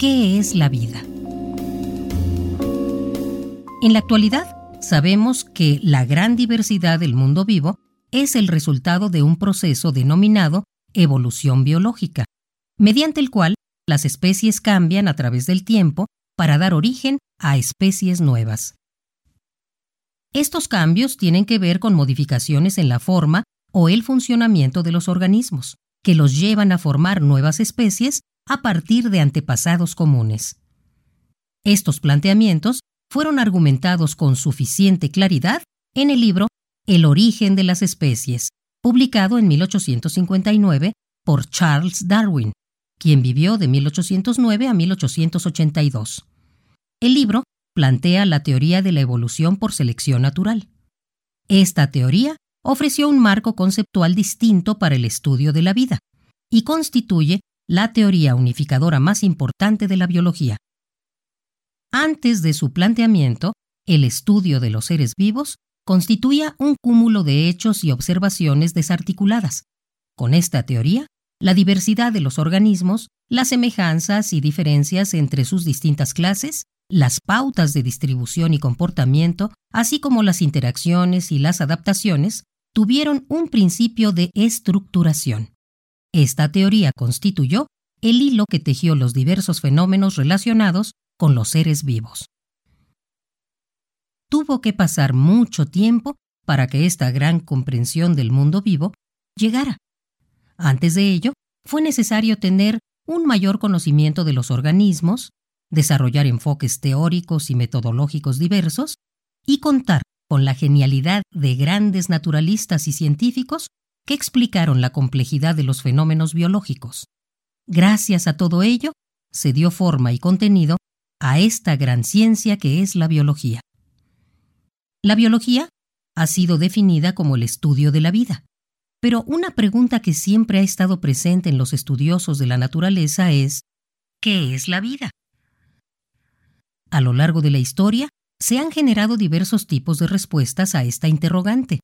¿qué es la vida? En la actualidad, sabemos que la gran diversidad del mundo vivo es el resultado de un proceso denominado evolución biológica, mediante el cual las especies cambian a través del tiempo para dar origen a especies nuevas. Estos cambios tienen que ver con modificaciones en la forma o el funcionamiento de los organismos, que los llevan a formar nuevas especies a partir de antepasados comunes. Estos planteamientos fueron argumentados con suficiente claridad en el libro El origen de las especies, publicado en 1859 por Charles Darwin, quien vivió de 1809 a 1882. El libro plantea la teoría de la evolución por selección natural. Esta teoría ofreció un marco conceptual distinto para el estudio de la vida y constituye la teoría unificadora más importante de la biología. Antes de su planteamiento, el estudio de los seres vivos constituía un cúmulo de hechos y observaciones desarticuladas. Con esta teoría, la diversidad de los organismos, las semejanzas y diferencias entre sus distintas clases, las pautas de distribución y comportamiento, así como las interacciones y las adaptaciones, tuvieron un principio de estructuración. Esta teoría constituyó el hilo que tejió los diversos fenómenos relacionados con los seres vivos. Tuvo que pasar mucho tiempo para que esta gran comprensión del mundo vivo llegara. Antes de ello, fue necesario tener un mayor conocimiento de los organismos, desarrollar enfoques teóricos y metodológicos diversos y contar con la genialidad de grandes naturalistas y científicos que explicaron la complejidad de los fenómenos biológicos. Gracias a todo ello, se dio forma y contenido a esta gran ciencia que es la biología. La biología ha sido definida como el estudio de la vida, pero una pregunta que siempre ha estado presente en los estudiosos de la naturaleza es ¿qué es la vida? A lo largo de la historia, se han generado diversos tipos de respuestas a esta interrogante,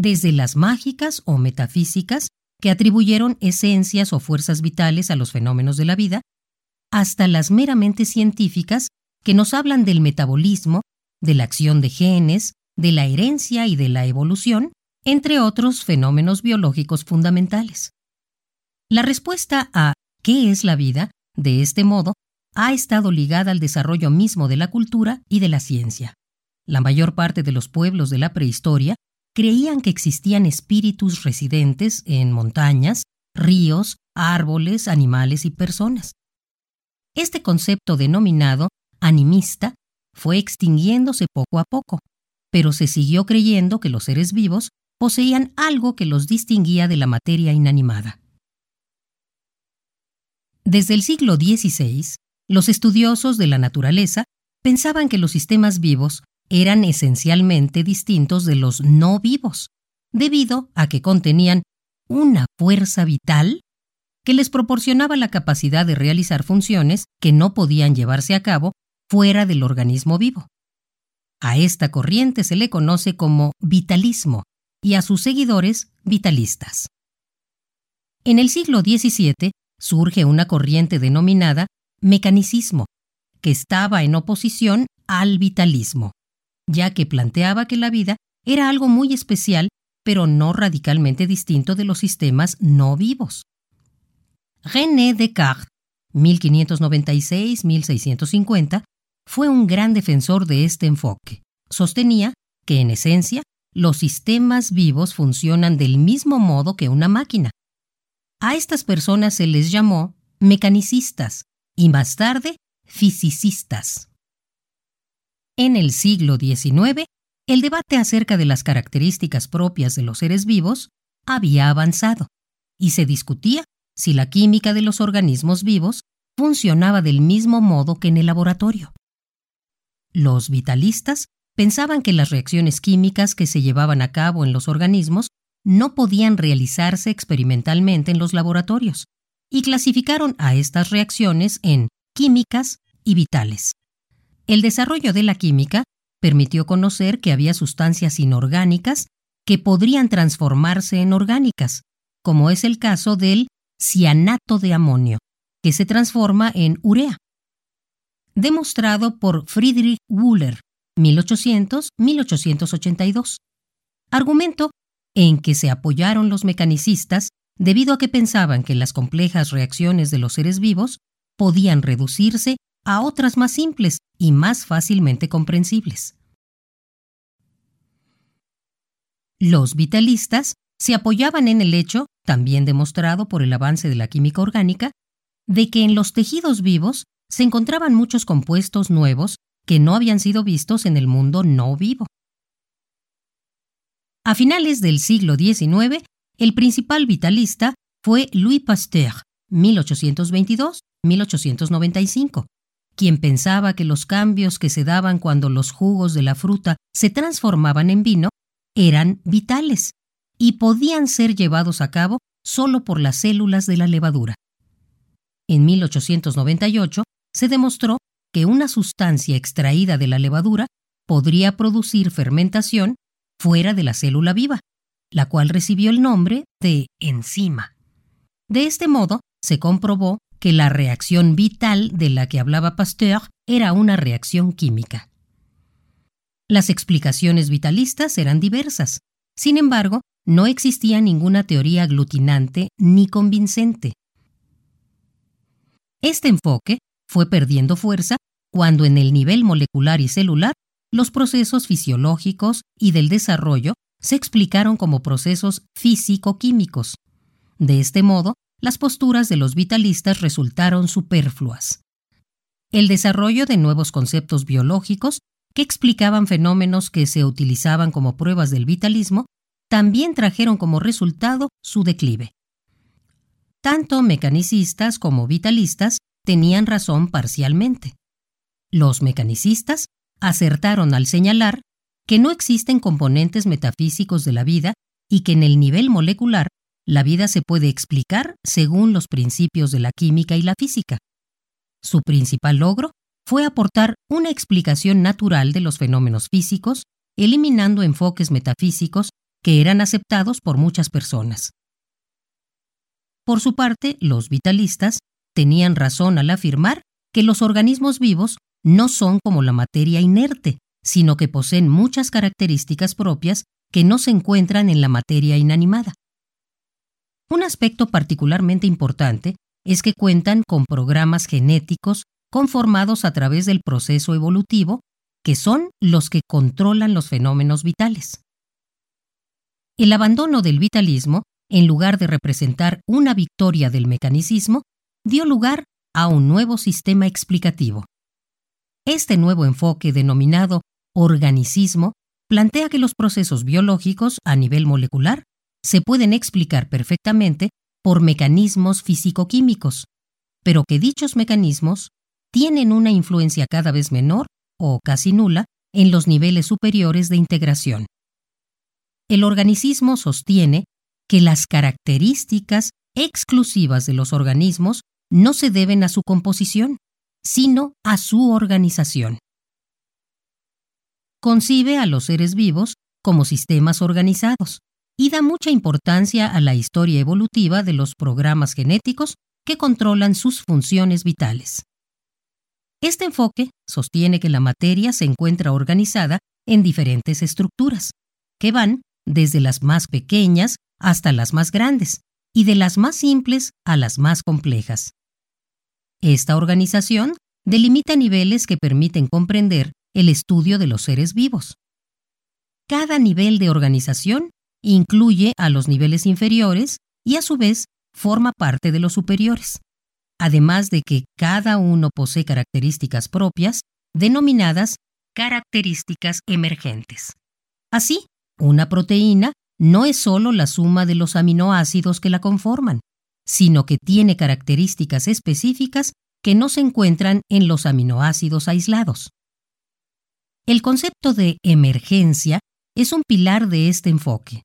desde las mágicas o metafísicas, que atribuyeron esencias o fuerzas vitales a los fenómenos de la vida, hasta las meramente científicas, que nos hablan del metabolismo, de la acción de genes, de la herencia y de la evolución, entre otros fenómenos biológicos fundamentales. La respuesta a ¿qué es la vida? de este modo ha estado ligada al desarrollo mismo de la cultura y de la ciencia. La mayor parte de los pueblos de la prehistoria creían que existían espíritus residentes en montañas, ríos, árboles, animales y personas. Este concepto denominado animista fue extinguiéndose poco a poco, pero se siguió creyendo que los seres vivos poseían algo que los distinguía de la materia inanimada. Desde el siglo XVI, los estudiosos de la naturaleza pensaban que los sistemas vivos eran esencialmente distintos de los no vivos, debido a que contenían una fuerza vital que les proporcionaba la capacidad de realizar funciones que no podían llevarse a cabo fuera del organismo vivo. A esta corriente se le conoce como vitalismo y a sus seguidores vitalistas. En el siglo XVII surge una corriente denominada mecanicismo, que estaba en oposición al vitalismo, ya que planteaba que la vida era algo muy especial, pero no radicalmente distinto de los sistemas no vivos. René Descartes, 1596-1650, fue un gran defensor de este enfoque. Sostenía que, en esencia, los sistemas vivos funcionan del mismo modo que una máquina. A estas personas se les llamó mecanicistas, y más tarde fisicistas. En el siglo XIX, el debate acerca de las características propias de los seres vivos había avanzado y se discutía si la química de los organismos vivos funcionaba del mismo modo que en el laboratorio. Los vitalistas pensaban que las reacciones químicas que se llevaban a cabo en los organismos no podían realizarse experimentalmente en los laboratorios, y clasificaron a estas reacciones en químicas y vitales. El desarrollo de la química permitió conocer que había sustancias inorgánicas que podrían transformarse en orgánicas, como es el caso del cianato de amonio, que se transforma en urea, demostrado por Friedrich Wöhler, 1800-1882. Argumento en que se apoyaron los mecanicistas debido a que pensaban que las complejas reacciones de los seres vivos podían reducirse a otras más simples y más fácilmente comprensibles. Los vitalistas se apoyaban en el hecho, también demostrado por el avance de la química orgánica, de que en los tejidos vivos se encontraban muchos compuestos nuevos que no habían sido vistos en el mundo no vivo. A finales del siglo XIX, el principal vitalista fue Louis Pasteur, 1822-1895, quien pensaba que los cambios que se daban cuando los jugos de la fruta se transformaban en vino eran vitales y podían ser llevados a cabo solo por las células de la levadura. En 1898 se demostró que una sustancia extraída de la levadura podría producir fermentación fuera de la célula viva, la cual recibió el nombre de enzima. De este modo, se comprobó que la reacción vital de la que hablaba Pasteur era una reacción química. Las explicaciones vitalistas eran diversas. Sin embargo, no existía ninguna teoría aglutinante ni convincente. Este enfoque fue perdiendo fuerza cuando en el nivel molecular y celular los procesos fisiológicos y del desarrollo se explicaron como procesos físico-químicos. De este modo, las posturas de los vitalistas resultaron superfluas. El desarrollo de nuevos conceptos biológicos que explicaban fenómenos que se utilizaban como pruebas del vitalismo también trajeron como resultado su declive. Tanto mecanicistas como vitalistas tenían razón parcialmente. Los mecanicistas acertaron al señalar que no existen componentes metafísicos de la vida y que en el nivel molecular la vida se puede explicar según los principios de la química y la física. Su principal logro fue aportar una explicación natural de los fenómenos físicos, eliminando enfoques metafísicos que eran aceptados por muchas personas. Por su parte, los vitalistas tenían razón al afirmar que los organismos vivos no son como la materia inerte, sino que poseen muchas características propias que no se encuentran en la materia inanimada. Un aspecto particularmente importante es que cuentan con programas genéticos conformados a través del proceso evolutivo, que son los que controlan los fenómenos vitales. El abandono del vitalismo, en lugar de representar una victoria del mecanicismo, dio lugar a un nuevo sistema explicativo. Este nuevo enfoque denominado organicismo plantea que los procesos biológicos a nivel molecular se pueden explicar perfectamente por mecanismos físico-químicos, pero que dichos mecanismos tienen una influencia cada vez menor o casi nula en los niveles superiores de integración. El organicismo sostiene que las características exclusivas de los organismos no se deben a su composición, sino a su organización. Concibe a los seres vivos como sistemas organizados y da mucha importancia a la historia evolutiva de los programas genéticos que controlan sus funciones vitales. Este enfoque sostiene que la materia se encuentra organizada en diferentes estructuras, que van desde las más pequeñas hasta las más grandes, y de las más simples a las más complejas. Esta organización delimita niveles que permiten comprender el estudio de los seres vivos. Cada nivel de organización incluye a los niveles inferiores y a su vez forma parte de los superiores, además de que cada uno posee características propias denominadas características emergentes. Así, una proteína no es solo la suma de los aminoácidos que la conforman, sino que tiene características específicas que no se encuentran en los aminoácidos aislados. El concepto de emergencia es un pilar de este enfoque.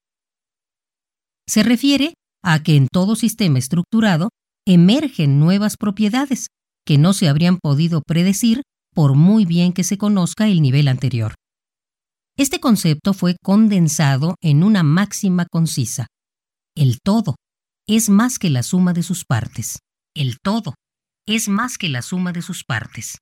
Se refiere a que en todo sistema estructurado emergen nuevas propiedades que no se habrían podido predecir por muy bien que se conozca el nivel anterior. Este concepto fue condensado en una máxima concisa. El todo es más que la suma de sus partes. El todo es más que la suma de sus partes.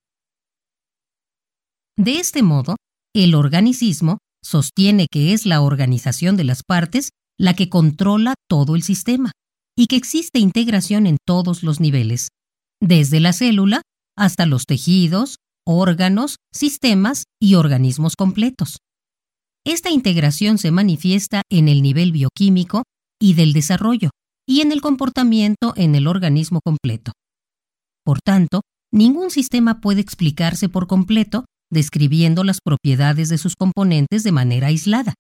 De este modo, el organicismo sostiene que es la organización de las partes la que controla todo el sistema y que existe integración en todos los niveles, desde la célula hasta los tejidos, órganos, sistemas y organismos completos. Esta integración se manifiesta en el nivel bioquímico y del desarrollo, y en el comportamiento en el organismo completo. Por tanto, ningún sistema puede explicarse por completo describiendo las propiedades de sus componentes de manera aislada.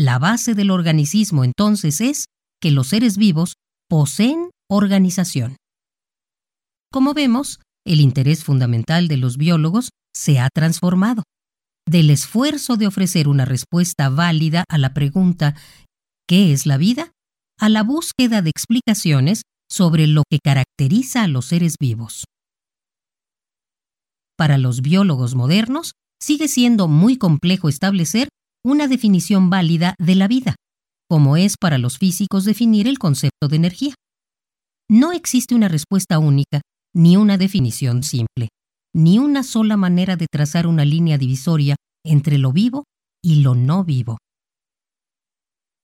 La base del organicismo entonces es que los seres vivos poseen organización. Como vemos, el interés fundamental de los biólogos se ha transformado. Del esfuerzo de ofrecer una respuesta válida a la pregunta ¿qué es la vida? a la búsqueda de explicaciones sobre lo que caracteriza a los seres vivos. Para los biólogos modernos, sigue siendo muy complejo establecer una definición válida de la vida, como es para los físicos definir el concepto de energía. No existe una respuesta única, ni una definición simple, ni una sola manera de trazar una línea divisoria entre lo vivo y lo no vivo.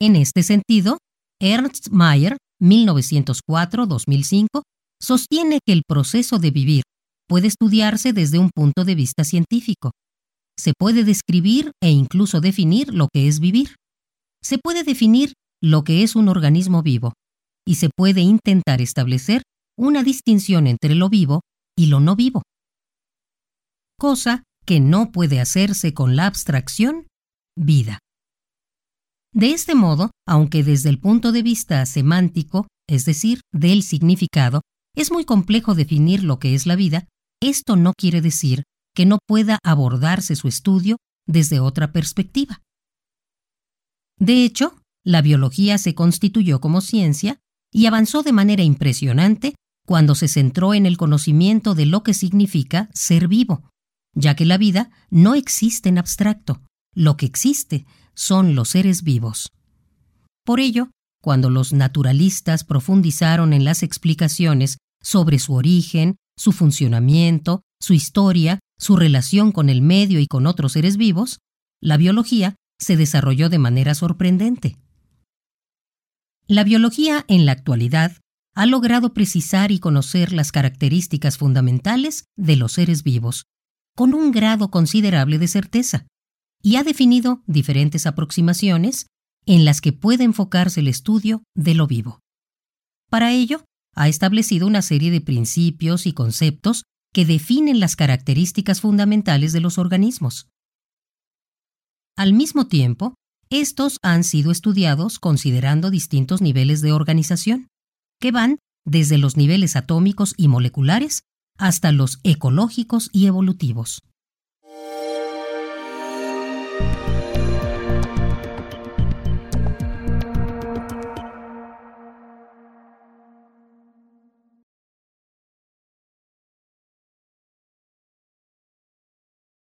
En este sentido, Ernst Mayr, 1904-2005, sostiene que el proceso de vivir puede estudiarse desde un punto de vista científico. Se puede describir e incluso definir lo que es vivir. Se puede definir lo que es un organismo vivo y se puede intentar establecer una distinción entre lo vivo y lo no vivo. Cosa que no puede hacerse con la abstracción vida. De este modo, aunque desde el punto de vista semántico, es decir, del significado, es muy complejo definir lo que es la vida, esto no quiere decir que no pueda abordarse su estudio desde otra perspectiva. De hecho, la biología se constituyó como ciencia y avanzó de manera impresionante cuando se centró en el conocimiento de lo que significa ser vivo, ya que la vida no existe en abstracto, lo que existe son los seres vivos. Por ello, cuando los naturalistas profundizaron en las explicaciones sobre su origen, su funcionamiento, su historia, su relación con el medio y con otros seres vivos, la biología se desarrolló de manera sorprendente. La biología en la actualidad ha logrado precisar y conocer las características fundamentales de los seres vivos, con un grado considerable de certeza, y ha definido diferentes aproximaciones en las que puede enfocarse el estudio de lo vivo. Para ello, ha establecido una serie de principios y conceptos que definen las características fundamentales de los organismos. Al mismo tiempo, estos han sido estudiados considerando distintos niveles de organización, que van desde los niveles atómicos y moleculares hasta los ecológicos y evolutivos.